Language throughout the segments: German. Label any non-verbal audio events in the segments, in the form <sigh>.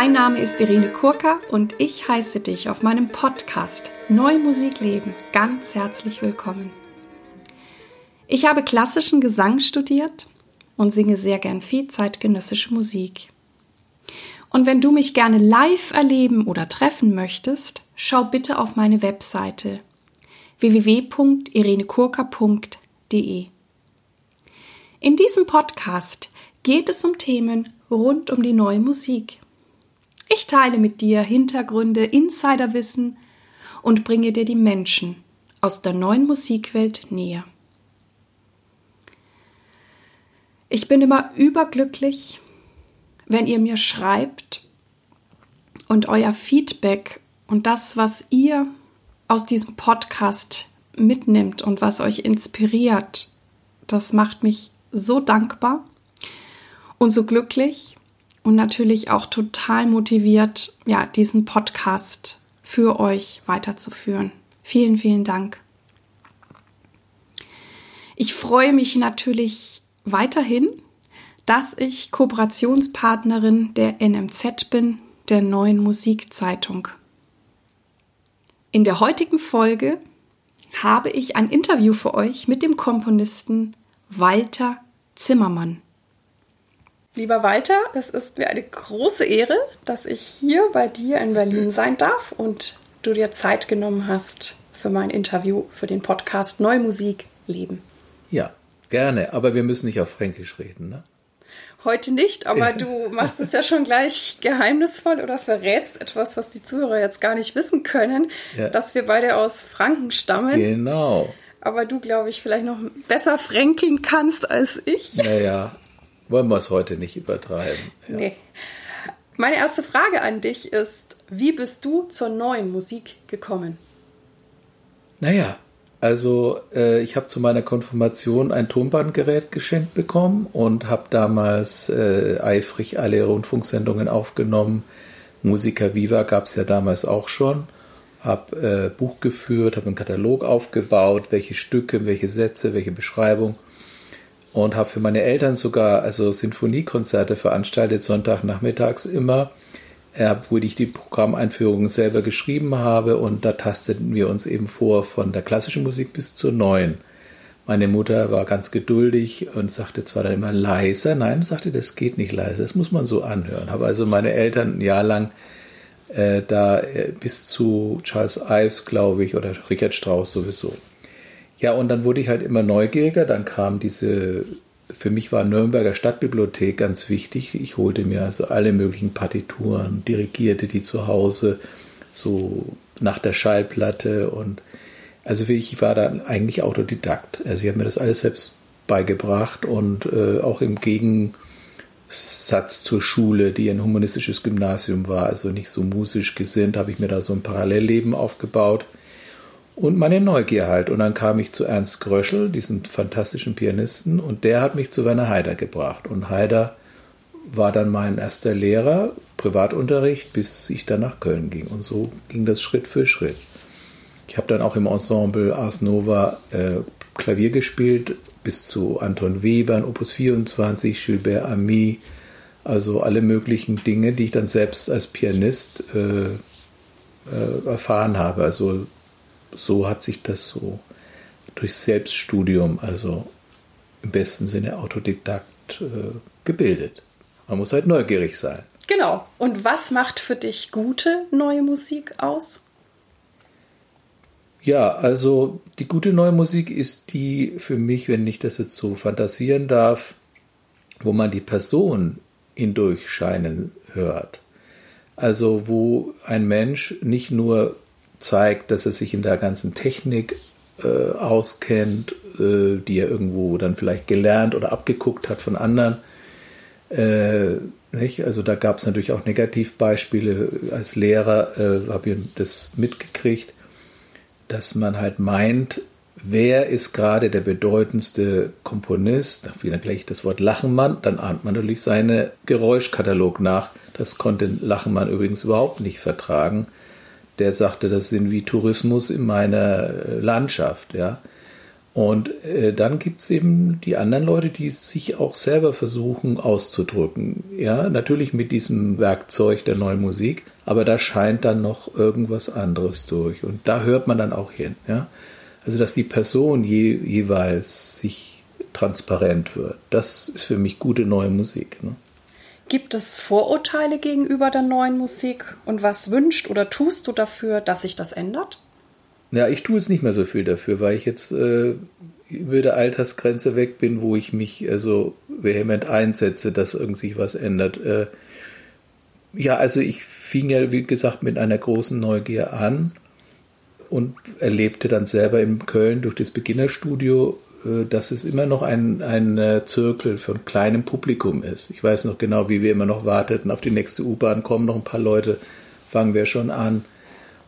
Mein Name ist Irene Kurka und ich heiße dich auf meinem Podcast Neue Musik leben ganz herzlich willkommen. Ich habe klassischen Gesang studiert und singe sehr gern viel zeitgenössische Musik. Und wenn du mich gerne live erleben oder treffen möchtest, schau bitte auf meine Webseite www.irenekurka.de. In diesem Podcast geht es um Themen rund um die neue Musik. Ich teile mit dir Hintergründe, Insiderwissen und bringe dir die Menschen aus der neuen Musikwelt näher. Ich bin immer überglücklich, wenn ihr mir schreibt und euer Feedback und das, was ihr aus diesem Podcast mitnimmt und was euch inspiriert, das macht mich so dankbar und so glücklich und natürlich auch total motiviert, ja, diesen Podcast für euch weiterzuführen. Vielen, vielen Dank. Ich freue mich natürlich weiterhin, dass ich Kooperationspartnerin der NMZ bin, der neuen Musikzeitung. In der heutigen Folge habe ich ein Interview für euch mit dem Komponisten Walter Zimmermann. Lieber Walter, es ist mir eine große Ehre, dass ich hier bei dir in Berlin sein darf und du dir Zeit genommen hast für mein Interview für den Podcast Neue Musik Leben. Ja, gerne, aber wir müssen nicht auf Fränkisch reden, ne? Heute nicht, aber du machst es ja schon gleich geheimnisvoll oder verrätst etwas, was die Zuhörer jetzt gar nicht wissen können, ja. dass wir beide aus Franken stammen. Genau. Aber du, glaube ich, vielleicht noch besser fränkeln kannst als ich. Naja, wollen wir es heute nicht übertreiben. Ja. Nee. Meine erste Frage an dich ist, wie bist du zur neuen Musik gekommen? Naja, also äh, ich habe zu meiner Konfirmation ein Tonbandgerät geschenkt bekommen und habe damals äh, eifrig alle Rundfunksendungen aufgenommen. Musiker Viva gab es ja damals auch schon. Habe äh, Buch geführt, habe einen Katalog aufgebaut, welche Stücke, welche Sätze, welche Beschreibung und habe für meine Eltern sogar also Sinfoniekonzerte veranstaltet, Sonntagnachmittags immer, äh, wo ich die Programmeinführungen selber geschrieben habe und da tasteten wir uns eben vor von der klassischen Musik bis zur neuen. Meine Mutter war ganz geduldig und sagte zwar dann immer leiser, nein, sagte, das geht nicht leiser, das muss man so anhören. Habe also meine Eltern ein Jahr lang äh, da äh, bis zu Charles Ives, glaube ich, oder Richard Strauss sowieso ja, und dann wurde ich halt immer neugieriger. Dann kam diese, für mich war Nürnberger Stadtbibliothek ganz wichtig. Ich holte mir also alle möglichen Partituren, dirigierte die zu Hause, so nach der Schallplatte und also ich war da eigentlich Autodidakt. Also ich habe mir das alles selbst beigebracht und äh, auch im Gegensatz zur Schule, die ein humanistisches Gymnasium war, also nicht so musisch gesinnt, habe ich mir da so ein Parallelleben aufgebaut und meine Neugier halt. Und dann kam ich zu Ernst Gröschel, diesen fantastischen Pianisten, und der hat mich zu Werner Haider gebracht. Und Haider war dann mein erster Lehrer, Privatunterricht, bis ich dann nach Köln ging. Und so ging das Schritt für Schritt. Ich habe dann auch im Ensemble Ars Nova äh, Klavier gespielt, bis zu Anton Webern, Opus 24, Gilbert Ami, also alle möglichen Dinge, die ich dann selbst als Pianist äh, äh, erfahren habe. Also so hat sich das so durch Selbststudium, also im besten Sinne Autodidakt, äh, gebildet. Man muss halt neugierig sein. Genau. Und was macht für dich gute neue Musik aus? Ja, also die gute neue Musik ist die für mich, wenn ich das jetzt so fantasieren darf, wo man die Person hindurchscheinen hört. Also wo ein Mensch nicht nur zeigt, dass er sich in der ganzen Technik äh, auskennt, äh, die er irgendwo dann vielleicht gelernt oder abgeguckt hat von anderen. Äh, nicht? Also da gab es natürlich auch Negativbeispiele. Als Lehrer äh, habe ich das mitgekriegt, dass man halt meint, wer ist gerade der bedeutendste Komponist? Da dann gleich das Wort Lachenmann, dann ahnt man natürlich seinen Geräuschkatalog nach. Das konnte Lachenmann übrigens überhaupt nicht vertragen der sagte, das sind wie Tourismus in meiner äh, Landschaft, ja. Und äh, dann gibt's eben die anderen Leute, die sich auch selber versuchen auszudrücken. Ja, natürlich mit diesem Werkzeug der neuen Musik, aber da scheint dann noch irgendwas anderes durch. Und da hört man dann auch hin. Ja? Also, dass die Person je, jeweils sich transparent wird. Das ist für mich gute neue Musik. Ne? Gibt es Vorurteile gegenüber der neuen Musik? Und was wünscht oder tust du dafür, dass sich das ändert? Ja, ich tue jetzt nicht mehr so viel dafür, weil ich jetzt äh, über der Altersgrenze weg bin, wo ich mich äh, so vehement einsetze, dass irgendwie was ändert. Äh, ja, also ich fing ja, wie gesagt, mit einer großen Neugier an und erlebte dann selber in Köln durch das Beginnerstudio, dass es immer noch ein, ein äh, Zirkel von kleinem Publikum ist. Ich weiß noch genau, wie wir immer noch warteten auf die nächste U-Bahn, kommen noch ein paar Leute, fangen wir schon an.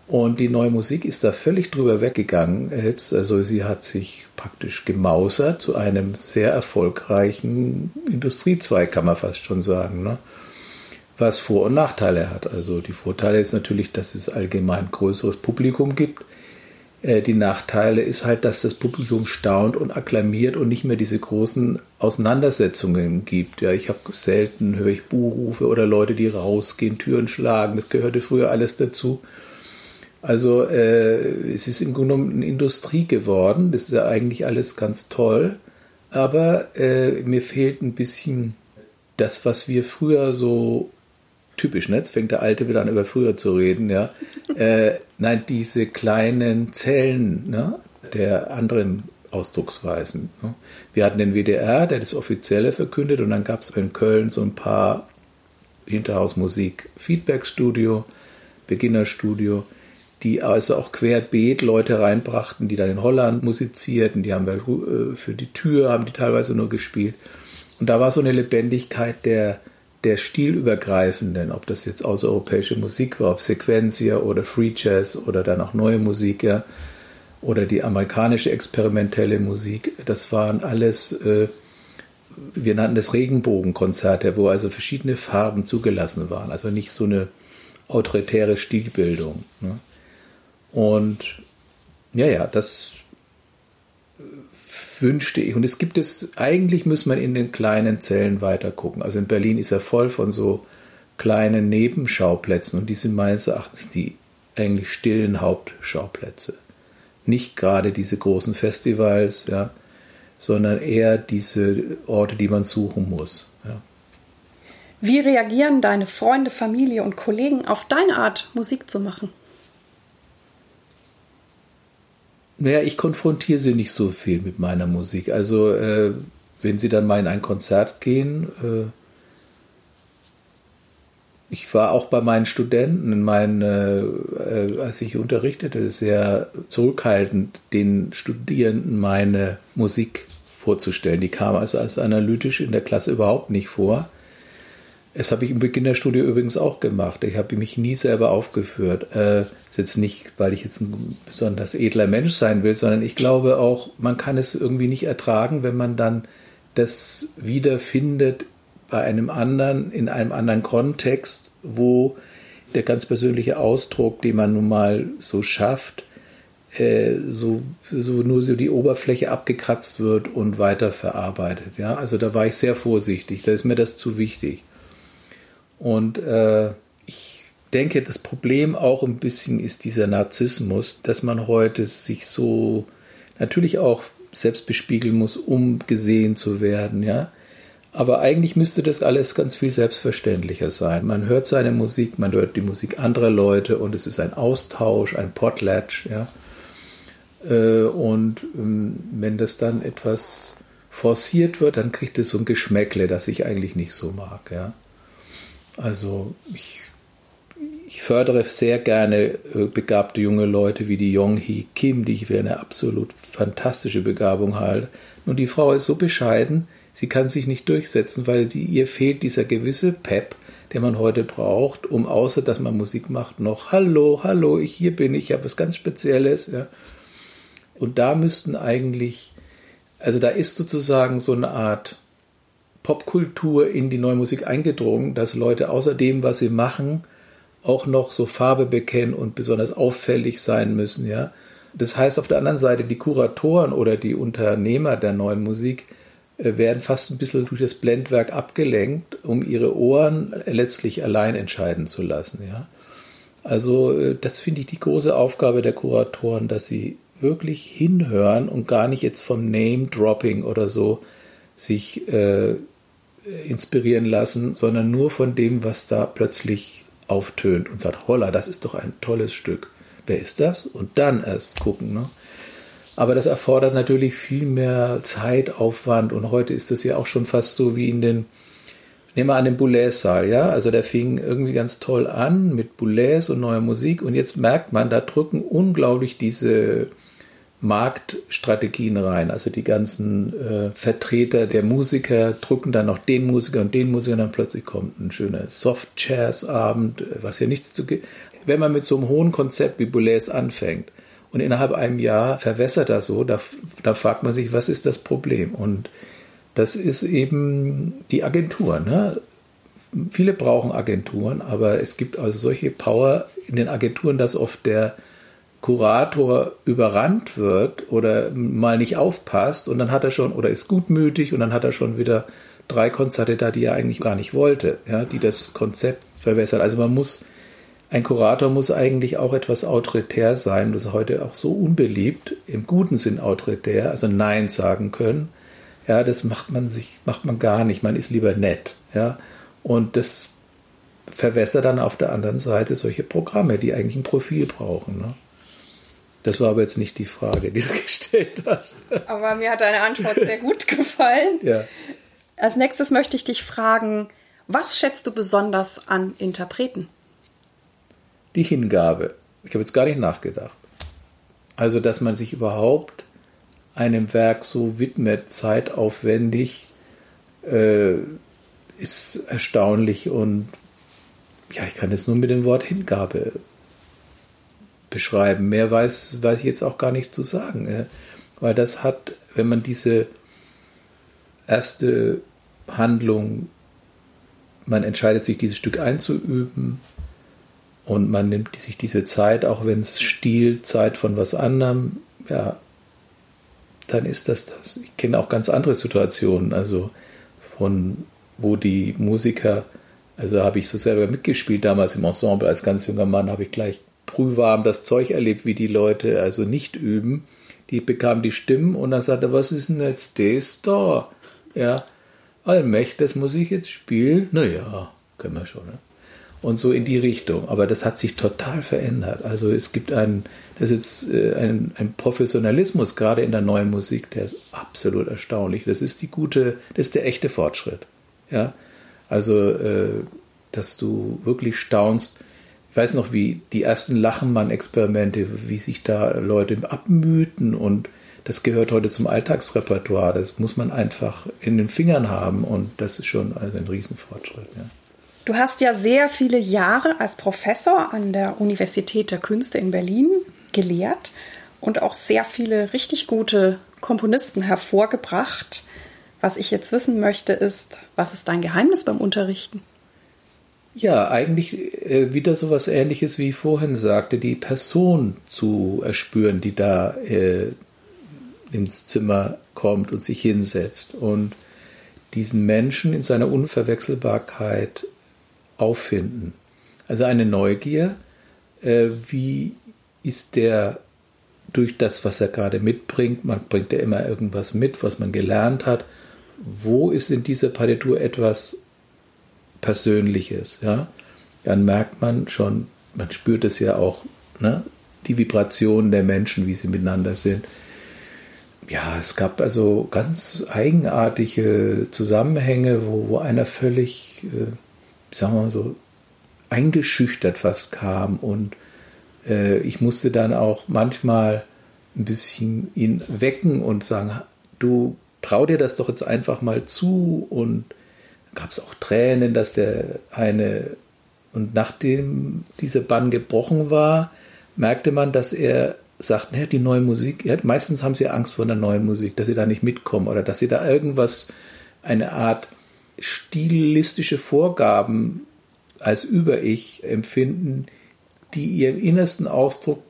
Und die neue Musik ist da völlig drüber weggegangen. Jetzt, also sie hat sich praktisch gemausert zu einem sehr erfolgreichen Industriezweig, kann man fast schon sagen. Ne? Was Vor- und Nachteile hat. Also die Vorteile ist natürlich, dass es allgemein größeres Publikum gibt. Äh, die Nachteile ist halt, dass das Publikum staunt und akklamiert und nicht mehr diese großen Auseinandersetzungen gibt. Ja, ich habe selten höre ich Buhrufe oder Leute, die rausgehen, Türen schlagen. Das gehörte früher alles dazu. Also äh, es ist im Grunde genommen eine Industrie geworden. Das ist ja eigentlich alles ganz toll. Aber äh, mir fehlt ein bisschen das, was wir früher so typisch, ne? Jetzt fängt der Alte wieder an, über früher zu reden, ja. <laughs> äh, nein, diese kleinen Zellen ne? der anderen Ausdrucksweisen. Ne? Wir hatten den WDR, der das Offizielle verkündet, und dann gab es in Köln so ein paar Hinterhausmusik, Feedbackstudio, Beginnerstudio die also auch querbeet Leute reinbrachten, die dann in Holland musizierten, die haben wir äh, für die Tür, haben die teilweise nur gespielt. Und da war so eine Lebendigkeit der, der stilübergreifenden, ob das jetzt außereuropäische Musik war, ob Sequentia oder Free Jazz oder dann auch neue Musik, ja, oder die amerikanische experimentelle Musik, das waren alles, äh, wir nannten das Regenbogenkonzerte, wo also verschiedene Farben zugelassen waren, also nicht so eine autoritäre Stilbildung. Ne? Und ja, ja, das wünschte ich. Und es gibt es, eigentlich muss man in den kleinen Zellen weiter gucken. Also in Berlin ist er voll von so kleinen Nebenschauplätzen und die sind meines Erachtens die eigentlich stillen Hauptschauplätze. Nicht gerade diese großen Festivals, ja, sondern eher diese Orte, die man suchen muss. Ja. Wie reagieren deine Freunde, Familie und Kollegen auf deine Art, Musik zu machen? Naja, ich konfrontiere sie nicht so viel mit meiner Musik. Also, äh, wenn sie dann mal in ein Konzert gehen, äh, ich war auch bei meinen Studenten, in äh, äh, als ich unterrichtete, sehr zurückhaltend, den Studierenden meine Musik vorzustellen. Die kam also als analytisch in der Klasse überhaupt nicht vor. Das habe ich im Beginnerstudio übrigens auch gemacht. Ich habe mich nie selber aufgeführt. Äh, ist jetzt nicht, weil ich jetzt ein besonders edler Mensch sein will, sondern ich glaube auch, man kann es irgendwie nicht ertragen, wenn man dann das wiederfindet bei einem anderen, in einem anderen Kontext, wo der ganz persönliche Ausdruck, den man nun mal so schafft, äh, so, so nur so die Oberfläche abgekratzt wird und weiterverarbeitet. Ja, also da war ich sehr vorsichtig. Da ist mir das zu wichtig. Und äh, ich denke, das Problem auch ein bisschen ist dieser Narzissmus, dass man heute sich so natürlich auch selbst bespiegeln muss, um gesehen zu werden, ja. Aber eigentlich müsste das alles ganz viel selbstverständlicher sein. Man hört seine Musik, man hört die Musik anderer Leute und es ist ein Austausch, ein Potlatch, ja. Äh, und ähm, wenn das dann etwas forciert wird, dann kriegt es so ein Geschmäckle, das ich eigentlich nicht so mag, ja. Also ich, ich fördere sehr gerne äh, begabte junge Leute wie die Yong-Hee Kim, die ich für eine absolut fantastische Begabung halte. Und die Frau ist so bescheiden, sie kann sich nicht durchsetzen, weil die, ihr fehlt dieser gewisse Pep, den man heute braucht, um außer dass man Musik macht, noch Hallo, hallo, ich hier bin, ich habe was ganz Spezielles. Ja. Und da müssten eigentlich, also da ist sozusagen so eine Art Popkultur in die neue Musik eingedrungen, dass Leute außer dem, was sie machen, auch noch so Farbe bekennen und besonders auffällig sein müssen, ja. Das heißt auf der anderen Seite, die Kuratoren oder die Unternehmer der neuen Musik äh, werden fast ein bisschen durch das Blendwerk abgelenkt, um ihre Ohren letztlich allein entscheiden zu lassen. Ja? Also äh, das finde ich die große Aufgabe der Kuratoren, dass sie wirklich hinhören und gar nicht jetzt vom Name-Dropping oder so sich äh, inspirieren lassen, sondern nur von dem, was da plötzlich auftönt und sagt, holla, das ist doch ein tolles Stück. Wer ist das? Und dann erst gucken. Ne? Aber das erfordert natürlich viel mehr Zeitaufwand und heute ist das ja auch schon fast so wie in den, nehmen wir an den Boulez-Saal, ja, also der fing irgendwie ganz toll an mit Boulez und neuer Musik und jetzt merkt man, da drücken unglaublich diese Marktstrategien rein. Also die ganzen äh, Vertreter der Musiker drücken dann noch den Musiker und den Musiker und dann plötzlich kommt ein schöner Soft-Jazz-Abend, was ja nichts zu... Wenn man mit so einem hohen Konzept wie Boulez anfängt und innerhalb einem Jahr verwässert das so, da, da fragt man sich, was ist das Problem? Und das ist eben die Agentur. Ne? Viele brauchen Agenturen, aber es gibt also solche Power in den Agenturen, dass oft der Kurator überrannt wird oder mal nicht aufpasst und dann hat er schon oder ist gutmütig und dann hat er schon wieder drei Konzerte da, die er eigentlich gar nicht wollte, ja, die das Konzept verwässern. Also man muss, ein Kurator muss eigentlich auch etwas autoritär sein, das ist heute auch so unbeliebt, im guten Sinn autoritär, also Nein sagen können. Ja, das macht man sich, macht man gar nicht. Man ist lieber nett, ja. Und das verwässert dann auf der anderen Seite solche Programme, die eigentlich ein Profil brauchen. Ne? Das war aber jetzt nicht die Frage, die du <laughs> gestellt hast. Aber mir hat deine Antwort sehr gut gefallen. Ja. Als nächstes möchte ich dich fragen, was schätzt du besonders an Interpreten? Die Hingabe. Ich habe jetzt gar nicht nachgedacht. Also, dass man sich überhaupt einem Werk so widmet, zeitaufwendig, äh, ist erstaunlich und ja, ich kann es nur mit dem Wort Hingabe beschreiben. Mehr weiß, weiß ich jetzt auch gar nicht zu sagen. Weil das hat, wenn man diese erste Handlung, man entscheidet sich, dieses Stück einzuüben und man nimmt sich diese Zeit, auch wenn es stiehlt, Zeit von was anderem, ja, dann ist das das. Ich kenne auch ganz andere Situationen, also von wo die Musiker, also habe ich so selber mitgespielt damals im Ensemble als ganz junger Mann, habe ich gleich brühwarm das Zeug erlebt, wie die Leute also nicht üben. Die bekamen die Stimmen und dann sagte was ist denn jetzt das da? Ja, allmächtig, das muss ich jetzt spielen? Naja, können wir schon, ne? Und so in die Richtung. Aber das hat sich total verändert. Also es gibt einen, das ist äh, ein, ein Professionalismus, gerade in der neuen Musik, der ist absolut erstaunlich. Das ist die gute, das ist der echte Fortschritt. Ja, also, äh, dass du wirklich staunst, ich weiß noch, wie die ersten Lachenmann-Experimente, wie sich da Leute abmühten und das gehört heute zum Alltagsrepertoire. Das muss man einfach in den Fingern haben und das ist schon also ein Riesenfortschritt. Ja. Du hast ja sehr viele Jahre als Professor an der Universität der Künste in Berlin gelehrt und auch sehr viele richtig gute Komponisten hervorgebracht. Was ich jetzt wissen möchte, ist, was ist dein Geheimnis beim Unterrichten? Ja, eigentlich äh, wieder so was ähnliches wie ich vorhin sagte, die Person zu erspüren, die da äh, ins Zimmer kommt und sich hinsetzt und diesen Menschen in seiner Unverwechselbarkeit auffinden. Also eine Neugier, äh, wie ist der durch das, was er gerade mitbringt, man bringt ja immer irgendwas mit, was man gelernt hat, wo ist in dieser Partitur etwas Persönliches, ja, dann merkt man schon, man spürt es ja auch, ne, die Vibrationen der Menschen, wie sie miteinander sind. Ja, es gab also ganz eigenartige Zusammenhänge, wo, wo einer völlig, äh, sagen wir mal so, eingeschüchtert fast kam und äh, ich musste dann auch manchmal ein bisschen ihn wecken und sagen, du trau dir das doch jetzt einfach mal zu und gab es auch Tränen, dass der eine und nachdem dieser Bann gebrochen war, merkte man, dass er sagt, naja, die neue Musik, ja, meistens haben sie Angst vor der neuen Musik, dass sie da nicht mitkommen oder dass sie da irgendwas, eine Art stilistische Vorgaben als Über-Ich empfinden, die ihren innersten Ausdruck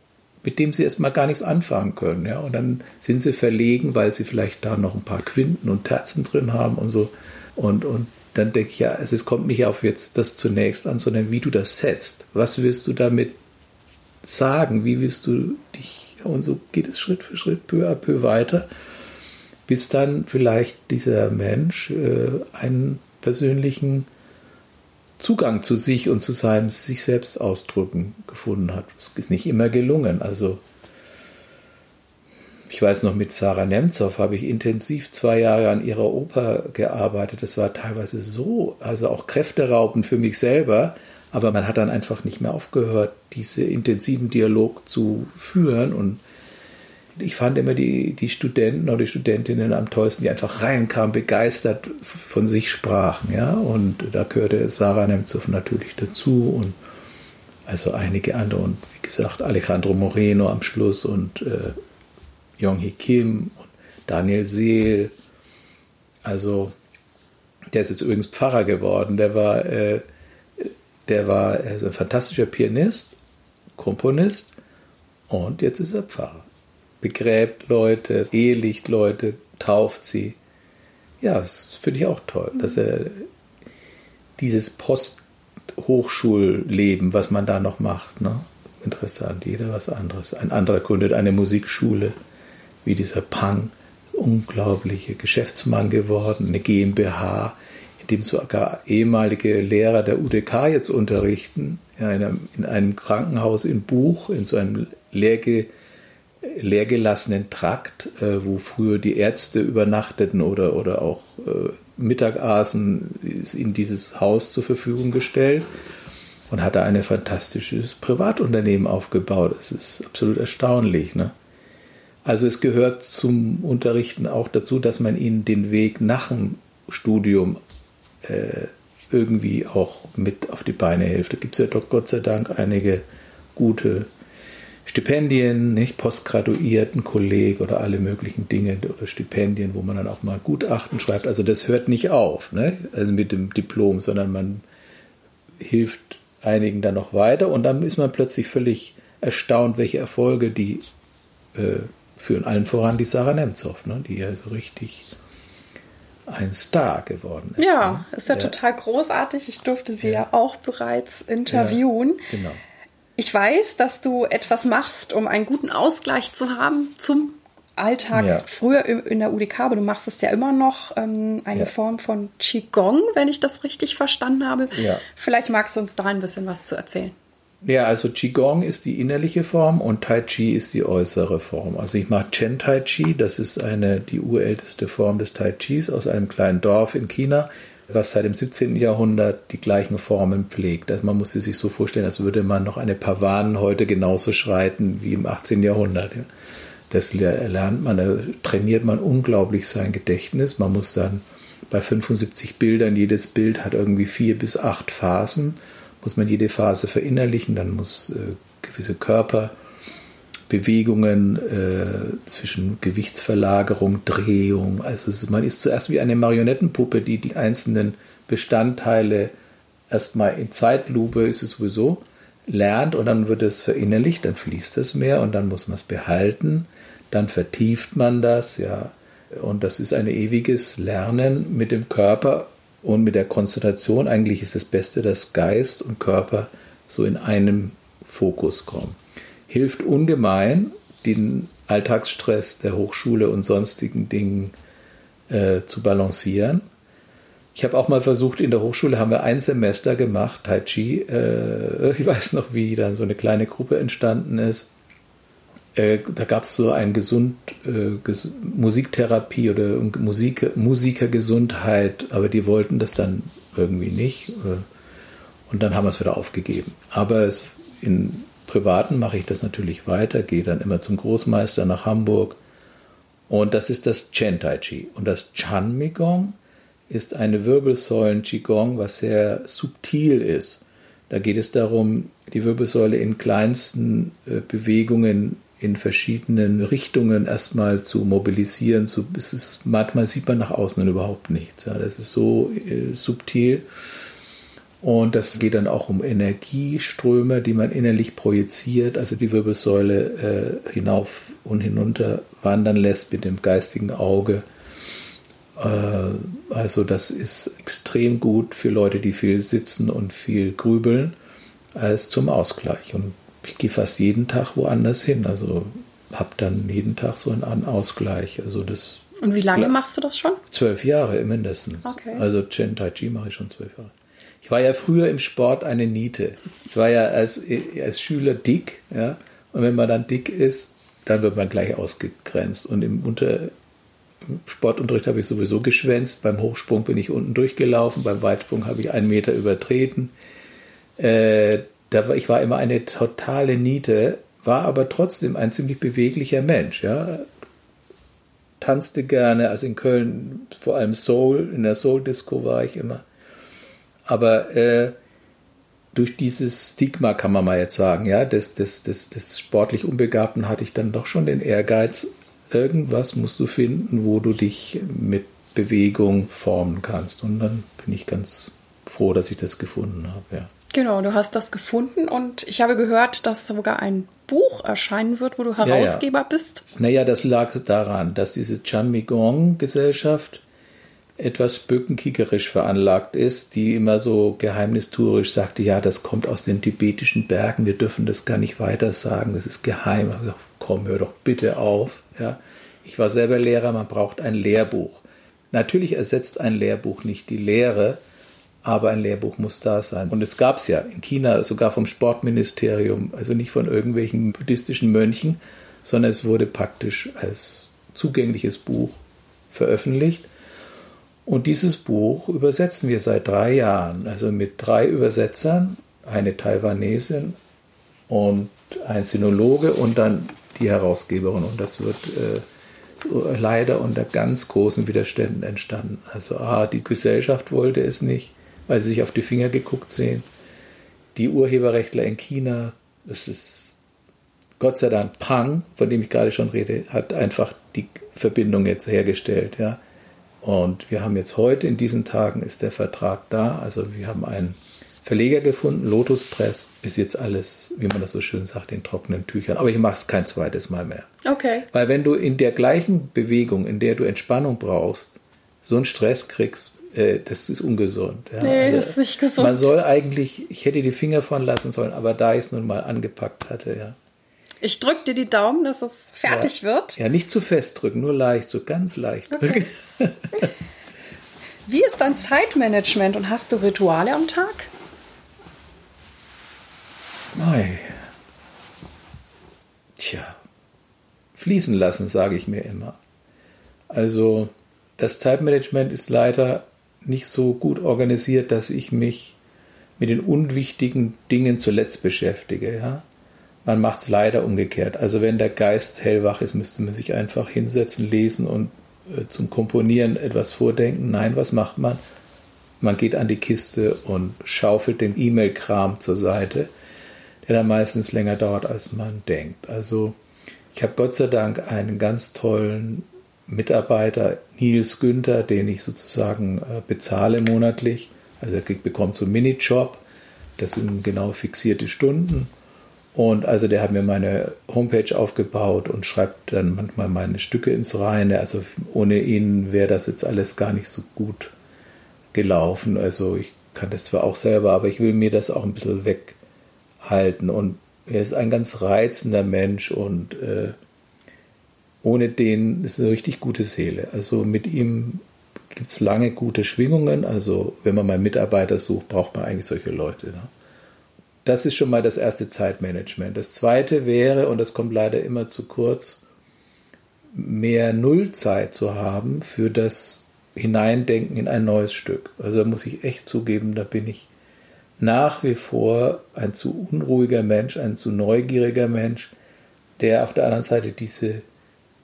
mit dem sie erstmal gar nichts anfangen können. Ja? Und dann sind sie verlegen, weil sie vielleicht da noch ein paar Quinten und Terzen drin haben und so. Und, und dann denke ich, ja, also es kommt nicht auf jetzt das zunächst an, sondern wie du das setzt. Was willst du damit sagen? Wie willst du dich, und so geht es Schritt für Schritt, peu à peu weiter, bis dann vielleicht dieser Mensch äh, einen persönlichen Zugang zu sich und zu seinem sich selbst ausdrücken gefunden hat. Das ist nicht immer gelungen. Also ich weiß noch, mit Sarah Nemtsov habe ich intensiv zwei Jahre an ihrer Oper gearbeitet. Das war teilweise so, also auch kräfteraubend für mich selber. Aber man hat dann einfach nicht mehr aufgehört, diese intensiven Dialog zu führen. Und ich fand immer die, die Studenten oder die Studentinnen am tollsten, die einfach reinkamen, begeistert von sich sprachen. Ja? Und da gehörte Sarah Nemtsov natürlich dazu und also einige andere. Und wie gesagt, Alejandro Moreno am Schluss und äh, Yong-Hee Kim und Daniel Seel. Also, der ist jetzt übrigens Pfarrer geworden. Der war, äh, der war also ein fantastischer Pianist, Komponist und jetzt ist er Pfarrer. Begräbt Leute, ehelicht Leute, tauft sie. Ja, das finde ich auch toll, dass er dieses Post-Hochschulleben, was man da noch macht, ne? interessant, jeder was anderes. Ein anderer gründet eine Musikschule wie dieser Pang, unglaubliche Geschäftsmann geworden, eine GmbH, in dem sogar ehemalige Lehrer der UDK jetzt unterrichten, in einem, in einem Krankenhaus in Buch, in so einem leerge, leergelassenen Trakt, äh, wo früher die Ärzte übernachteten oder, oder auch äh, Mittag aßen, ist ihnen dieses Haus zur Verfügung gestellt und hat da ein fantastisches Privatunternehmen aufgebaut. Das ist absolut erstaunlich. Ne? Also es gehört zum Unterrichten auch dazu, dass man ihnen den Weg nach dem Studium äh, irgendwie auch mit auf die Beine hilft. Da gibt es ja doch Gott sei Dank einige gute Stipendien, nicht postgraduierten Kolleg oder alle möglichen Dinge oder Stipendien, wo man dann auch mal Gutachten schreibt. Also das hört nicht auf, ne? also mit dem Diplom, sondern man hilft einigen dann noch weiter und dann ist man plötzlich völlig erstaunt, welche Erfolge die äh, führen allen voran die Sarah Nemtsov, ne, die ja so richtig ein Star geworden ist. Ja, ne? ist ja, ja, total großartig. Ich durfte sie ja, ja auch bereits interviewen. Ja, genau. Ich weiß, dass du etwas machst, um einen guten Ausgleich zu haben zum Alltag. Ja. Früher in der UDK, aber du machst es ja immer noch, ähm, eine Form von Qigong, wenn ich das richtig verstanden habe. Vielleicht magst du uns da ein bisschen was zu erzählen. Ja, also Qigong ist die innerliche Form und Tai Chi ist die äußere Form. Also ich mache Chen Tai Chi, das ist eine, die urälteste Form des Tai Chis aus einem kleinen Dorf in China, was seit dem 17. Jahrhundert die gleichen Formen pflegt. Also man muss sich so vorstellen, als würde man noch eine Pavan heute genauso schreiten wie im 18. Jahrhundert. Das lernt man, da trainiert man unglaublich sein Gedächtnis. Man muss dann bei 75 Bildern, jedes Bild hat irgendwie vier bis acht Phasen muss man jede Phase verinnerlichen, dann muss äh, gewisse Körperbewegungen äh, zwischen Gewichtsverlagerung, Drehung, also man ist zuerst wie eine Marionettenpuppe, die die einzelnen Bestandteile erstmal in Zeitlupe ist es sowieso lernt und dann wird es verinnerlicht, dann fließt es mehr und dann muss man es behalten, dann vertieft man das, ja, und das ist ein ewiges Lernen mit dem Körper und mit der Konzentration eigentlich ist das Beste, dass Geist und Körper so in einem Fokus kommen. Hilft ungemein, den Alltagsstress der Hochschule und sonstigen Dingen äh, zu balancieren. Ich habe auch mal versucht, in der Hochschule haben wir ein Semester gemacht, Tai Chi. Äh, <laughs> ich weiß noch, wie dann so eine kleine Gruppe entstanden ist. Äh, da gab es so ein gesund äh, ges Musiktherapie oder Musik Musikergesundheit, aber die wollten das dann irgendwie nicht. Äh, und dann haben wir es wieder aufgegeben. Aber es, in Privaten mache ich das natürlich weiter, gehe dann immer zum Großmeister nach Hamburg. Und das ist das Chen Tai Chi. Und das Chan Migong ist eine Wirbelsäulen Qigong, was sehr subtil ist. Da geht es darum, die Wirbelsäule in kleinsten äh, Bewegungen in verschiedenen Richtungen erstmal zu mobilisieren. So, ist, manchmal sieht man nach außen überhaupt nichts. Ja. Das ist so äh, subtil. Und das geht dann auch um Energieströme, die man innerlich projiziert, also die Wirbelsäule äh, hinauf und hinunter wandern lässt mit dem geistigen Auge. Äh, also das ist extrem gut für Leute, die viel sitzen und viel grübeln, als zum Ausgleich. Und ich gehe fast jeden Tag woanders hin. Also habe dann jeden Tag so einen Ausgleich. Also das. Und wie lange machst du das schon? Zwölf Jahre mindestens. Okay. Also Chen Tai Chi mache ich schon zwölf Jahre. Ich war ja früher im Sport eine Niete. Ich war ja als, als Schüler dick, ja. Und wenn man dann dick ist, dann wird man gleich ausgegrenzt. Und im, Unter, im Sportunterricht habe ich sowieso geschwänzt. Beim Hochsprung bin ich unten durchgelaufen. Beim Weitsprung habe ich einen Meter übertreten. Äh, da ich war immer eine totale Niete, war aber trotzdem ein ziemlich beweglicher Mensch, ja. Tanzte gerne, also in Köln vor allem Soul, in der Soul-Disco war ich immer. Aber äh, durch dieses Stigma kann man mal jetzt sagen, ja, des, des, des, des sportlich Unbegabten hatte ich dann doch schon den Ehrgeiz, irgendwas musst du finden, wo du dich mit Bewegung formen kannst. Und dann bin ich ganz froh, dass ich das gefunden habe, ja. Genau, du hast das gefunden und ich habe gehört, dass sogar ein Buch erscheinen wird, wo du Herausgeber ja, ja. bist. Naja, das lag daran, dass diese Chan Migong Gesellschaft etwas böckenkickerisch veranlagt ist, die immer so geheimnistuerisch sagte, ja, das kommt aus den tibetischen Bergen, wir dürfen das gar nicht weiter sagen, das ist geheim. Ich komm, hör doch bitte auf. Ja. Ich war selber Lehrer, man braucht ein Lehrbuch. Natürlich ersetzt ein Lehrbuch nicht die Lehre, aber ein Lehrbuch muss da sein. Und es gab es ja in China sogar vom Sportministerium, also nicht von irgendwelchen buddhistischen Mönchen, sondern es wurde praktisch als zugängliches Buch veröffentlicht. Und dieses Buch übersetzen wir seit drei Jahren, also mit drei Übersetzern, eine Taiwanesin und ein Sinologe und dann die Herausgeberin. Und das wird äh, so leider unter ganz großen Widerständen entstanden. Also A, die Gesellschaft wollte es nicht, weil sie sich auf die Finger geguckt sehen. Die Urheberrechtler in China, das ist Gott sei Dank Pang, von dem ich gerade schon rede, hat einfach die Verbindung jetzt hergestellt. Ja. Und wir haben jetzt heute, in diesen Tagen, ist der Vertrag da. Also wir haben einen Verleger gefunden, Lotus Press, ist jetzt alles, wie man das so schön sagt, in trockenen Tüchern. Aber ich mache es kein zweites Mal mehr. Okay. Weil wenn du in der gleichen Bewegung, in der du Entspannung brauchst, so einen Stress kriegst, äh, das ist ungesund. Ja. Nee, also, das ist nicht gesund. Man soll eigentlich, ich hätte die Finger von lassen sollen, aber da ich es nun mal angepackt hatte, ja. Ich drücke dir die Daumen, dass es fertig ja. wird. Ja, nicht zu fest drücken, nur leicht, so ganz leicht drücken. Okay. Wie ist dein Zeitmanagement und hast du Rituale am Tag? Nein. Tja, fließen lassen, sage ich mir immer. Also das Zeitmanagement ist leider nicht so gut organisiert, dass ich mich mit den unwichtigen Dingen zuletzt beschäftige. Ja? Man macht es leider umgekehrt. Also wenn der Geist hellwach ist, müsste man sich einfach hinsetzen, lesen und äh, zum Komponieren etwas vordenken. Nein, was macht man? Man geht an die Kiste und schaufelt den E-Mail-Kram zur Seite, der dann meistens länger dauert, als man denkt. Also ich habe Gott sei Dank einen ganz tollen Mitarbeiter Nils Günther, den ich sozusagen äh, bezahle monatlich. Also er bekommt so einen Minijob, das sind genau fixierte Stunden. Und also der hat mir meine Homepage aufgebaut und schreibt dann manchmal meine Stücke ins Reine. Also ohne ihn wäre das jetzt alles gar nicht so gut gelaufen. Also ich kann das zwar auch selber, aber ich will mir das auch ein bisschen weghalten. Und er ist ein ganz reizender Mensch und äh, ohne den ist eine richtig gute Seele. Also mit ihm gibt es lange gute Schwingungen. Also wenn man mal Mitarbeiter sucht, braucht man eigentlich solche Leute. Ne? Das ist schon mal das erste Zeitmanagement. Das zweite wäre, und das kommt leider immer zu kurz, mehr Nullzeit zu haben für das Hineindenken in ein neues Stück. Also da muss ich echt zugeben, da bin ich nach wie vor ein zu unruhiger Mensch, ein zu neugieriger Mensch, der auf der anderen Seite diese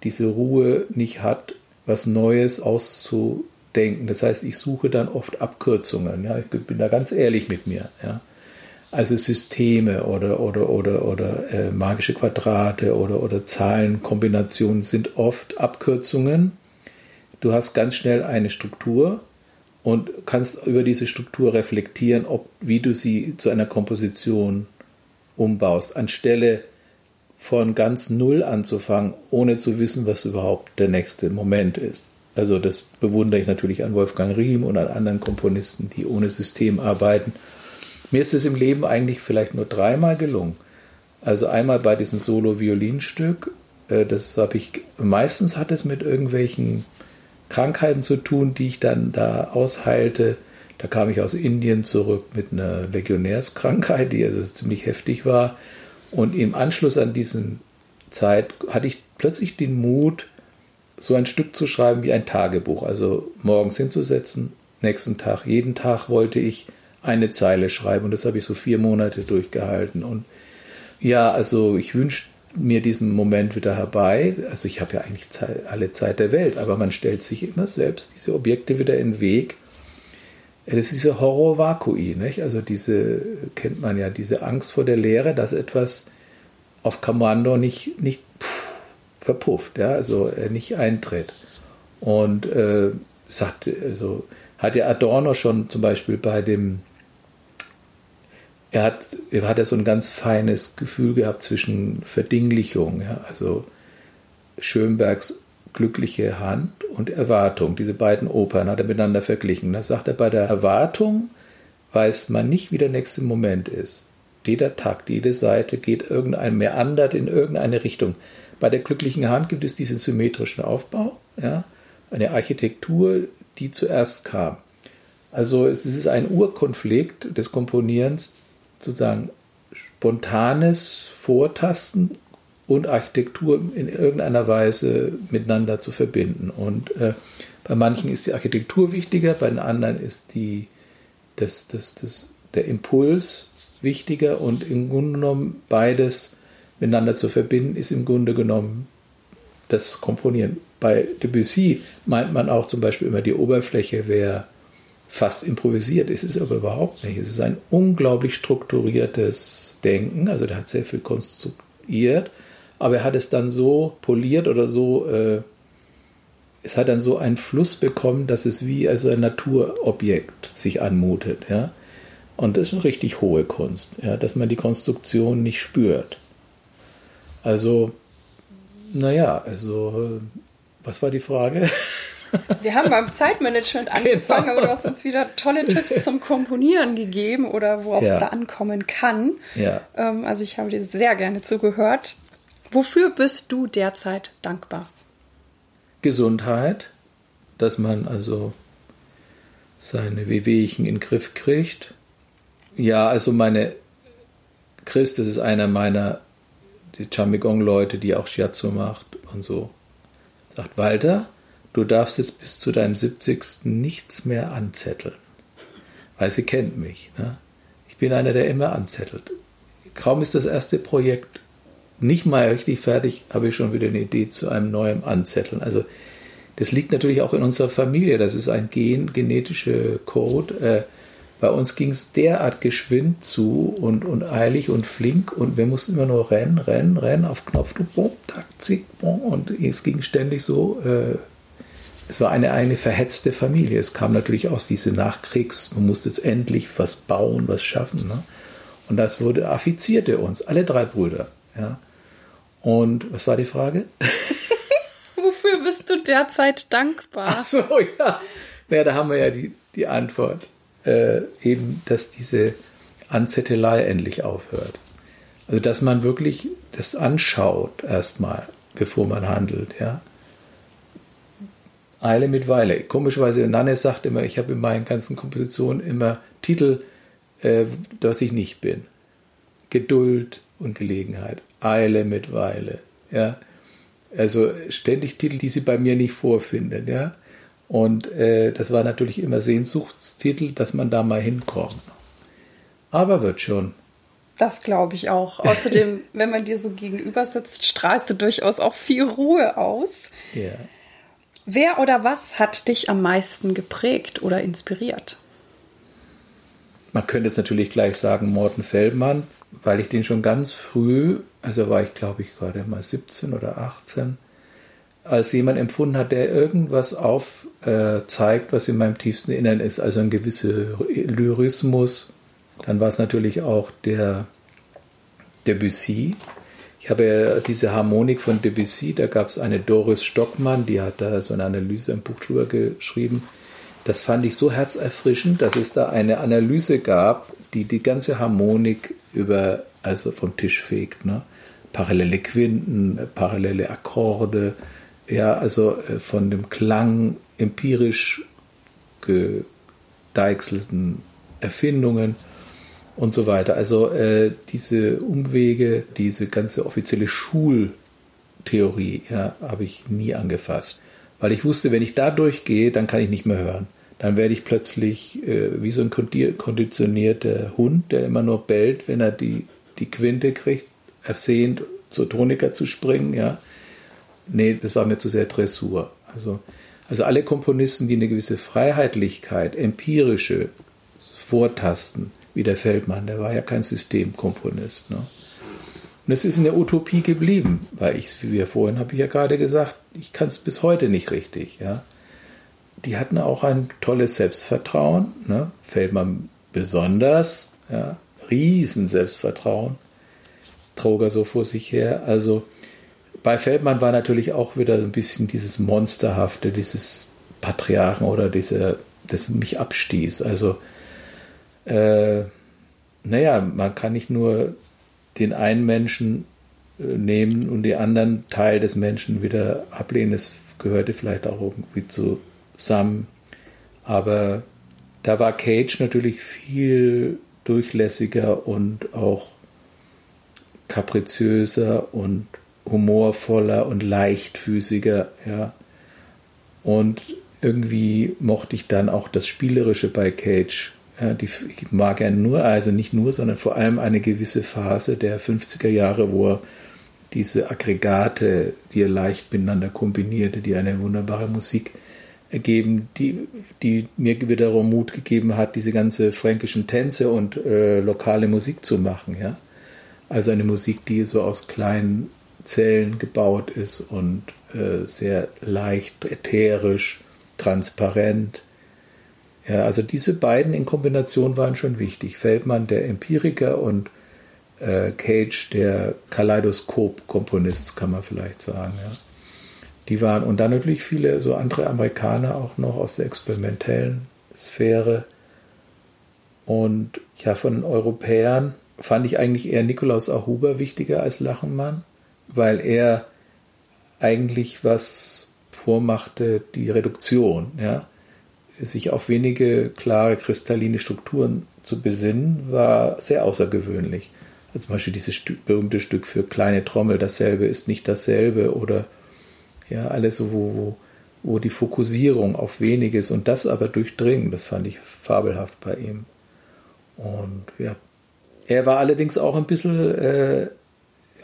diese Ruhe nicht hat, was Neues auszudenken. Das heißt, ich suche dann oft Abkürzungen. Ja, ich bin da ganz ehrlich mit mir. Ja. Also Systeme oder, oder, oder, oder äh, magische Quadrate oder, oder Zahlenkombinationen sind oft Abkürzungen. Du hast ganz schnell eine Struktur und kannst über diese Struktur reflektieren, ob, wie du sie zu einer Komposition umbaust, anstelle von ganz null anzufangen, ohne zu wissen, was überhaupt der nächste Moment ist. Also das bewundere ich natürlich an Wolfgang Riem und an anderen Komponisten, die ohne System arbeiten. Mir ist es im Leben eigentlich vielleicht nur dreimal gelungen. Also einmal bei diesem Solo-Violinstück, äh, das habe ich, meistens hat es mit irgendwelchen Krankheiten zu tun, die ich dann da ausheilte. Da kam ich aus Indien zurück mit einer Legionärskrankheit, die also ziemlich heftig war. Und im Anschluss an diese Zeit hatte ich plötzlich den Mut, so ein Stück zu schreiben wie ein Tagebuch. Also morgens hinzusetzen, nächsten Tag, jeden Tag wollte ich eine Zeile schreiben und das habe ich so vier Monate durchgehalten. Und ja, also ich wünsche mir diesen Moment wieder herbei. Also ich habe ja eigentlich alle Zeit der Welt, aber man stellt sich immer selbst diese Objekte wieder in den Weg. Das ist diese Horror Vakui, nicht? Also diese, kennt man ja, diese Angst vor der Leere, dass etwas auf Kommando nicht, nicht pff, verpufft, ja, also nicht eintritt. Und äh, sagt, also hat ja Adorno schon zum Beispiel bei dem er hat, er hat ja so ein ganz feines Gefühl gehabt zwischen Verdinglichung, ja, also Schönbergs glückliche Hand und Erwartung. Diese beiden Opern hat er miteinander verglichen. Da sagt er, bei der Erwartung weiß man nicht, wie der nächste Moment ist. Jeder Takt, jede Seite geht irgendein meandert in irgendeine Richtung. Bei der glücklichen Hand gibt es diesen symmetrischen Aufbau, ja, eine Architektur, die zuerst kam. Also es ist ein Urkonflikt des Komponierens sozusagen spontanes Vortasten und Architektur in irgendeiner Weise miteinander zu verbinden. Und äh, bei manchen ist die Architektur wichtiger, bei den anderen ist die, das, das, das, der Impuls wichtiger und im Grunde genommen beides miteinander zu verbinden, ist im Grunde genommen das Komponieren. Bei Debussy meint man auch zum Beispiel immer, die Oberfläche wäre fast improvisiert. ist Es aber überhaupt nicht. Es ist ein unglaublich strukturiertes Denken. Also der hat sehr viel konstruiert, aber er hat es dann so poliert oder so, äh, es hat dann so einen Fluss bekommen, dass es wie also ein Naturobjekt sich anmutet. Ja? Und das ist eine richtig hohe Kunst, ja? dass man die Konstruktion nicht spürt. Also, naja, also, was war die Frage? <laughs> Wir haben beim Zeitmanagement genau. angefangen, genau. aber du hast uns wieder tolle Tipps zum Komponieren gegeben oder worauf ja. es da ankommen kann. Ja. Ähm, also ich habe dir sehr gerne zugehört. Wofür bist du derzeit dankbar? Gesundheit, dass man also seine Wehwehchen in den Griff kriegt. Ja, also meine Chris, das ist einer meiner Chamigong-Leute, die auch Shiatsu macht und so. Sagt Walter, du darfst jetzt bis zu deinem 70. nichts mehr anzetteln. Weil sie kennt mich. Ne? Ich bin einer, der immer anzettelt. Kaum ist das erste Projekt nicht mal richtig fertig, habe ich schon wieder eine Idee zu einem neuen Anzetteln. Also das liegt natürlich auch in unserer Familie. Das ist ein gen, genetischer Code. Äh, bei uns ging es derart geschwind zu und, und eilig und flink und wir mussten immer nur rennen, rennen, rennen auf Knopfdruck, boom, tack, zick, boom, und es ging ständig so äh, es war eine, eine verhetzte Familie. Es kam natürlich aus diese Nachkriegs, man musste jetzt endlich was bauen, was schaffen. Ne? Und das wurde affizierte uns, alle drei Brüder. Ja? Und was war die Frage? <laughs> Wofür bist du derzeit dankbar? Ach so, ja. Naja, da haben wir ja die, die Antwort. Äh, eben, dass diese Anzettelei endlich aufhört. Also, dass man wirklich das anschaut erstmal, bevor man handelt, ja. Eile mit Weile. Komischerweise, Nanne sagt immer, ich habe in meinen ganzen Kompositionen immer Titel, äh, dass ich nicht bin. Geduld und Gelegenheit. Eile mit Weile. Ja. Also ständig Titel, die sie bei mir nicht vorfinden. Ja. Und äh, das war natürlich immer Sehnsuchtstitel, dass man da mal hinkommt. Aber wird schon. Das glaube ich auch. <laughs> Außerdem, wenn man dir so gegenüber sitzt, strahlst du durchaus auch viel Ruhe aus. Ja. Wer oder was hat dich am meisten geprägt oder inspiriert? Man könnte es natürlich gleich sagen, Morten Feldmann, weil ich den schon ganz früh, also war ich glaube ich gerade mal 17 oder 18, als jemand empfunden hat, der irgendwas auf, äh, was in meinem tiefsten Innern ist, also ein gewisser Lyrismus. Dann war es natürlich auch der Debussy. Ich habe ja diese Harmonik von Debussy, da gab es eine Doris Stockmann, die hat da so eine Analyse im Buch drüber geschrieben. Das fand ich so herzerfrischend, dass es da eine Analyse gab, die die ganze Harmonik über, also vom Tisch fegt. Ne? Parallele Quinten, parallele Akkorde, ja, also äh, von dem Klang empirisch gedeichselten Erfindungen und so weiter. Also äh, diese Umwege, diese ganze offizielle Schultheorie, ja, habe ich nie angefasst. Weil ich wusste, wenn ich da durchgehe, dann kann ich nicht mehr hören. Dann werde ich plötzlich äh, wie so ein konditionierter Hund, der immer nur bellt, wenn er die, die Quinte kriegt, ersehnt zur Tonika zu springen, ja. Nee, das war mir zu sehr Dressur. Also, also alle Komponisten, die eine gewisse Freiheitlichkeit, empirische Vortasten, wie der Feldmann, der war ja kein Systemkomponist. Ne? Und es ist in der Utopie geblieben, weil ich, wie wir vorhin habe ich ja gerade gesagt, ich kann es bis heute nicht richtig. Ja? Die hatten auch ein tolles Selbstvertrauen, ne? Feldmann besonders, ja? riesen Selbstvertrauen, Troger so vor sich her. Also bei Feldmann war natürlich auch wieder ein bisschen dieses Monsterhafte, dieses Patriarchen oder diese, das mich abstieß. Also äh, naja, man kann nicht nur den einen Menschen äh, nehmen und den anderen Teil des Menschen wieder ablehnen. Das gehörte vielleicht auch irgendwie zusammen. Aber da war Cage natürlich viel durchlässiger und auch kapriziöser und humorvoller und leichtfüßiger, ja. Und irgendwie mochte ich dann auch das Spielerische bei Cage ja, die mag er nur, also nicht nur, sondern vor allem eine gewisse Phase der 50er Jahre, wo er diese Aggregate, die er leicht miteinander kombinierte, die eine wunderbare Musik ergeben, die, die mir wiederum Mut gegeben hat, diese ganze fränkischen Tänze und äh, lokale Musik zu machen. Ja? Also eine Musik, die so aus kleinen Zellen gebaut ist und äh, sehr leicht, ätherisch, transparent ja, also diese beiden in Kombination waren schon wichtig. Feldmann, der Empiriker und äh, Cage, der Kaleidoskop-Komponist, kann man vielleicht sagen. Ja. Die waren, und dann natürlich viele so andere Amerikaner auch noch aus der experimentellen Sphäre. Und ja, von Europäern fand ich eigentlich eher Nikolaus Ahuber wichtiger als Lachenmann, weil er eigentlich was vormachte, die Reduktion, ja sich auf wenige klare kristalline Strukturen zu besinnen, war sehr außergewöhnlich. Also zum Beispiel dieses berühmte Stück für kleine Trommel, dasselbe ist nicht dasselbe oder ja, alles so, wo, wo, wo die Fokussierung auf weniges und das aber durchdringen, das fand ich fabelhaft bei ihm. Und ja, er war allerdings auch ein bisschen äh,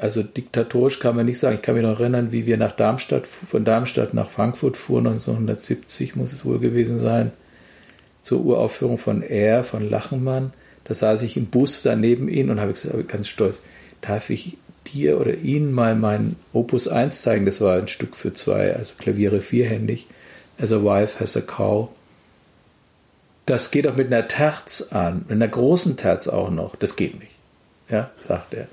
also diktatorisch kann man nicht sagen. Ich kann mich noch erinnern, wie wir nach Darmstadt, von Darmstadt nach Frankfurt fuhren, 1970 muss es wohl gewesen sein, zur Uraufführung von Er, von Lachenmann. Da saß ich im Bus daneben ihn und habe gesagt, ganz stolz, darf ich dir oder Ihnen mal mein Opus 1 zeigen? Das war ein Stück für zwei, also Klaviere vierhändig. As a wife has a cow. Das geht auch mit einer Terz an, mit einer großen Terz auch noch. Das geht nicht. Ja, sagt er.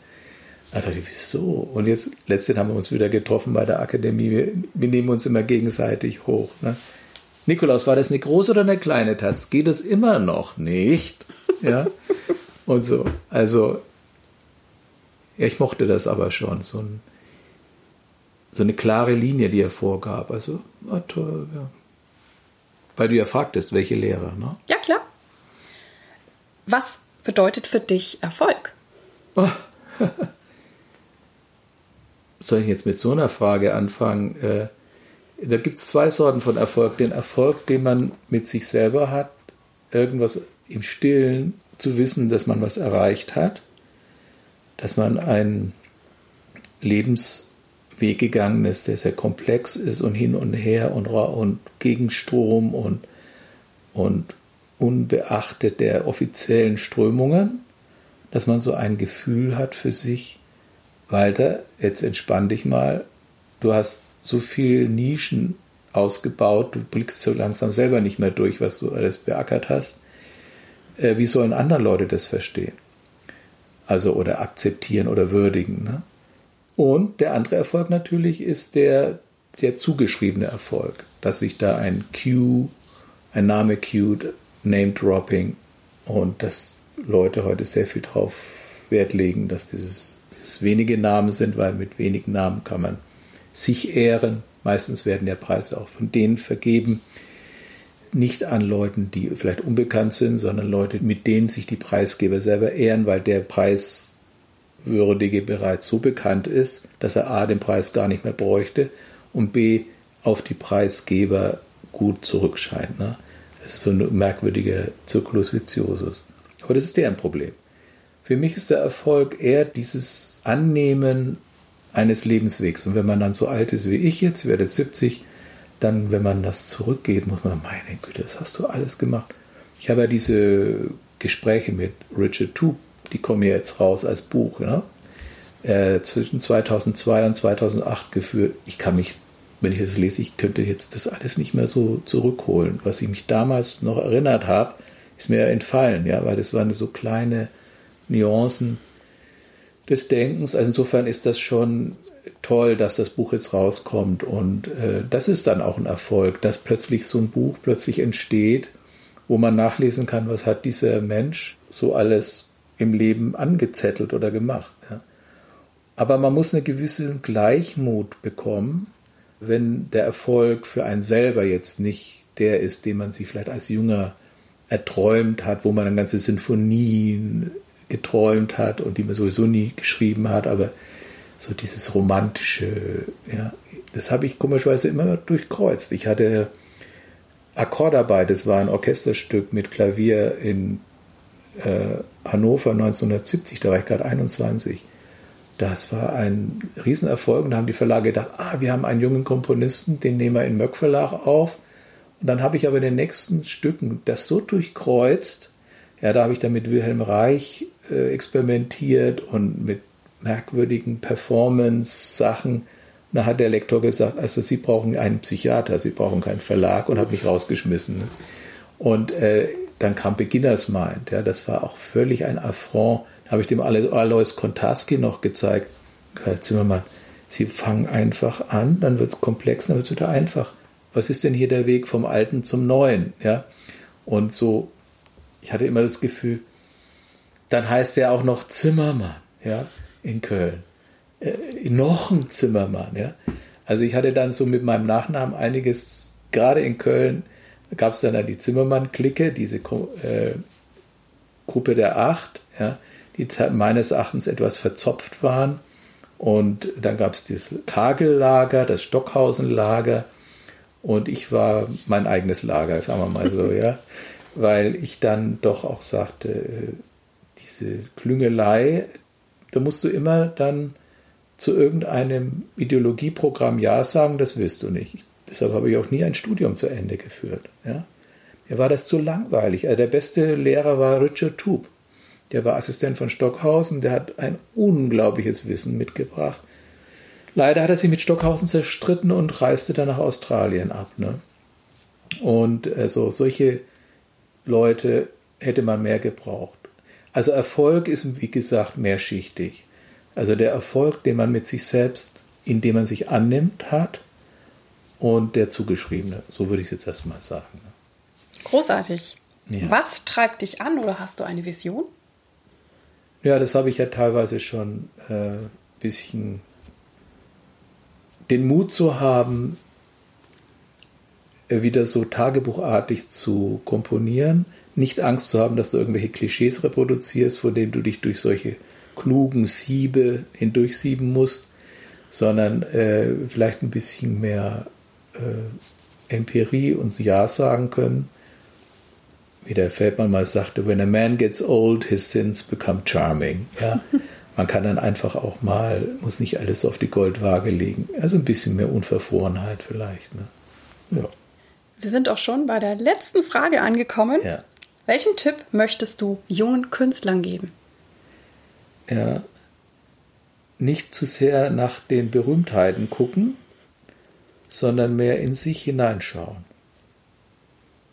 Da dachte ich, wieso? Und jetzt, letztens haben wir uns wieder getroffen bei der Akademie. Wir, wir nehmen uns immer gegenseitig hoch. Ne? Nikolaus, war das eine große oder eine kleine Taz? Geht es immer noch nicht? Ja. Und so. Also, ja, ich mochte das aber schon. So, ein, so eine klare Linie, die er vorgab. Also, war toll, ja. Weil du ja fragtest, welche Lehrer, ne? Ja, klar. Was bedeutet für dich Erfolg? Oh. <laughs> soll ich jetzt mit so einer Frage anfangen? Äh, da gibt es zwei Sorten von Erfolg. Den Erfolg, den man mit sich selber hat, irgendwas im Stillen zu wissen, dass man was erreicht hat, dass man einen Lebensweg gegangen ist, der sehr komplex ist und hin und her und, und gegen Strom und, und unbeachtet der offiziellen Strömungen, dass man so ein Gefühl hat für sich, Walter, jetzt entspann dich mal. Du hast so viele Nischen ausgebaut, du blickst so langsam selber nicht mehr durch, was du alles beackert hast. Äh, wie sollen andere Leute das verstehen? Also oder akzeptieren oder würdigen. Ne? Und der andere Erfolg natürlich ist der, der zugeschriebene Erfolg, dass sich da ein Q, ein Name cued, Name Dropping und dass Leute heute sehr viel drauf Wert legen, dass dieses, dieses wenige Namen sind, weil mit wenigen Namen kann man sich ehren. Meistens werden ja Preise auch von denen vergeben, nicht an Leuten, die vielleicht unbekannt sind, sondern Leute, mit denen sich die Preisgeber selber ehren, weil der Preiswürdige bereits so bekannt ist, dass er A den Preis gar nicht mehr bräuchte und B auf die Preisgeber gut zurückscheint. Ne? Es ist so ein merkwürdiger Circulus viciosus. Aber das ist deren Problem. Für mich ist der Erfolg eher dieses Annehmen eines Lebenswegs. Und wenn man dann so alt ist wie ich jetzt, werde 70, dann, wenn man das zurückgeht, muss man, meine Güte, das hast du alles gemacht. Ich habe ja diese Gespräche mit Richard Toop, die kommen ja jetzt raus als Buch, ne? äh, zwischen 2002 und 2008 geführt. Ich kann mich, wenn ich das lese, ich könnte jetzt das alles nicht mehr so zurückholen. Was ich mich damals noch erinnert habe, ist mir entfallen, ja, weil das waren so kleine Nuancen des Denkens. Also insofern ist das schon toll, dass das Buch jetzt rauskommt und äh, das ist dann auch ein Erfolg, dass plötzlich so ein Buch plötzlich entsteht, wo man nachlesen kann, was hat dieser Mensch so alles im Leben angezettelt oder gemacht. Ja. Aber man muss eine gewisse Gleichmut bekommen, wenn der Erfolg für einen selber jetzt nicht der ist, den man sich vielleicht als Junger erträumt hat, wo man dann ganze Sinfonien geträumt hat und die man sowieso nie geschrieben hat, aber so dieses romantische, ja, das habe ich komischerweise immer durchkreuzt. Ich hatte Akkordarbeit, das war ein Orchesterstück mit Klavier in äh, Hannover 1970, da war ich gerade 21. Das war ein Riesenerfolg und da haben die Verlage gedacht, ah, wir haben einen jungen Komponisten, den nehmen wir in Möck Verlag auf. Und dann habe ich aber in den nächsten Stücken das so durchkreuzt, ja, da habe ich dann mit Wilhelm Reich äh, experimentiert und mit merkwürdigen Performance-Sachen. Da hat der Lektor gesagt, also Sie brauchen einen Psychiater, Sie brauchen keinen Verlag und hat mich rausgeschmissen. Ne? Und äh, dann kam Beginners Mind, ja, das war auch völlig ein Affront. Da habe ich dem Alois Kontaski noch gezeigt. Gesagt, Zimmermann, Sie fangen einfach an, dann wird es komplex, dann wird es wieder einfach. Was ist denn hier der Weg vom Alten zum Neuen? Ja? Und so, ich hatte immer das Gefühl, dann heißt er auch noch Zimmermann. Ja? in Köln. Äh, noch ein Zimmermann, ja. Also ich hatte dann so mit meinem Nachnamen einiges, gerade in Köln gab es dann, dann die Zimmermann-Clique, diese äh, Gruppe der Acht, ja, die meines Erachtens etwas verzopft waren. Und dann gab es das Kagellager, das Stockhausenlager und ich war mein eigenes Lager, sagen wir mal so, ja. <laughs> Weil ich dann doch auch sagte, äh, diese Klüngelei, da musst du immer dann zu irgendeinem Ideologieprogramm Ja sagen, das willst du nicht. Deshalb habe ich auch nie ein Studium zu Ende geführt. Ja? Mir war das zu langweilig. Also der beste Lehrer war Richard Toop. Der war Assistent von Stockhausen, der hat ein unglaubliches Wissen mitgebracht. Leider hat er sich mit Stockhausen zerstritten und reiste dann nach Australien ab. Ne? Und also solche Leute hätte man mehr gebraucht. Also Erfolg ist, wie gesagt, mehrschichtig. Also der Erfolg, den man mit sich selbst, indem man sich annimmt, hat und der zugeschriebene. So würde ich es jetzt erstmal sagen. Großartig. Ja. Was treibt dich an oder hast du eine Vision? Ja, das habe ich ja teilweise schon ein äh, bisschen den Mut zu haben, wieder so tagebuchartig zu komponieren nicht Angst zu haben, dass du irgendwelche Klischees reproduzierst, vor denen du dich durch solche klugen Siebe hindurchsieben musst, sondern äh, vielleicht ein bisschen mehr äh, Empirie und Ja sagen können. Wie der Feldmann mal sagte, when a man gets old, his sins become charming. Ja? <laughs> Man kann dann einfach auch mal, muss nicht alles auf die Goldwaage legen. Also ein bisschen mehr Unverfrorenheit vielleicht. Ne? Ja. Wir sind auch schon bei der letzten Frage angekommen. Ja. Welchen Tipp möchtest du jungen Künstlern geben? Ja, nicht zu sehr nach den Berühmtheiten gucken, sondern mehr in sich hineinschauen.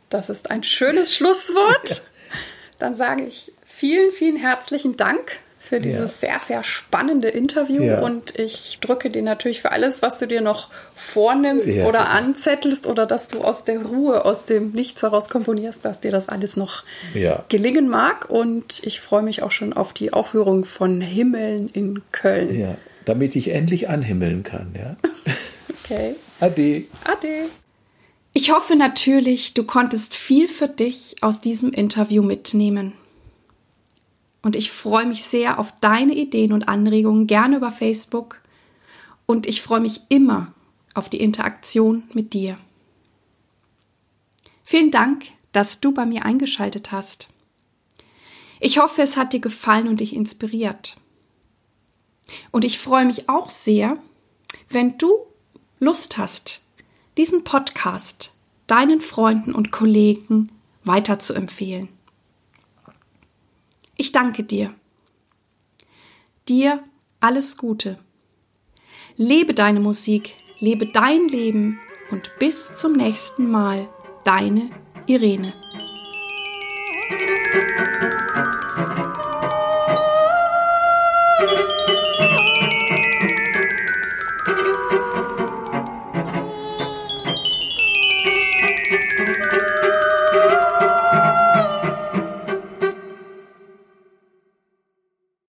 Das ist ein schönes Schlusswort. <laughs> Ja. Dann sage ich vielen, vielen herzlichen Dank für dieses ja. sehr, sehr spannende Interview ja. und ich drücke dir natürlich für alles, was du dir noch vornimmst ja. oder anzettelst oder dass du aus der Ruhe, aus dem Nichts heraus komponierst, dass dir das alles noch gelingen mag und ich freue mich auch schon auf die Aufführung von Himmeln in Köln. Ja, damit ich endlich anhimmeln kann, ja. <laughs> okay. Ade. Ade. Ich hoffe natürlich, du konntest viel für dich aus diesem Interview mitnehmen. Und ich freue mich sehr auf deine Ideen und Anregungen gerne über Facebook. Und ich freue mich immer auf die Interaktion mit dir. Vielen Dank, dass du bei mir eingeschaltet hast. Ich hoffe, es hat dir gefallen und dich inspiriert. Und ich freue mich auch sehr, wenn du Lust hast, diesen Podcast deinen Freunden und Kollegen weiterzuempfehlen. Ich danke dir. Dir alles Gute. Lebe deine Musik, lebe dein Leben und bis zum nächsten Mal, deine Irene.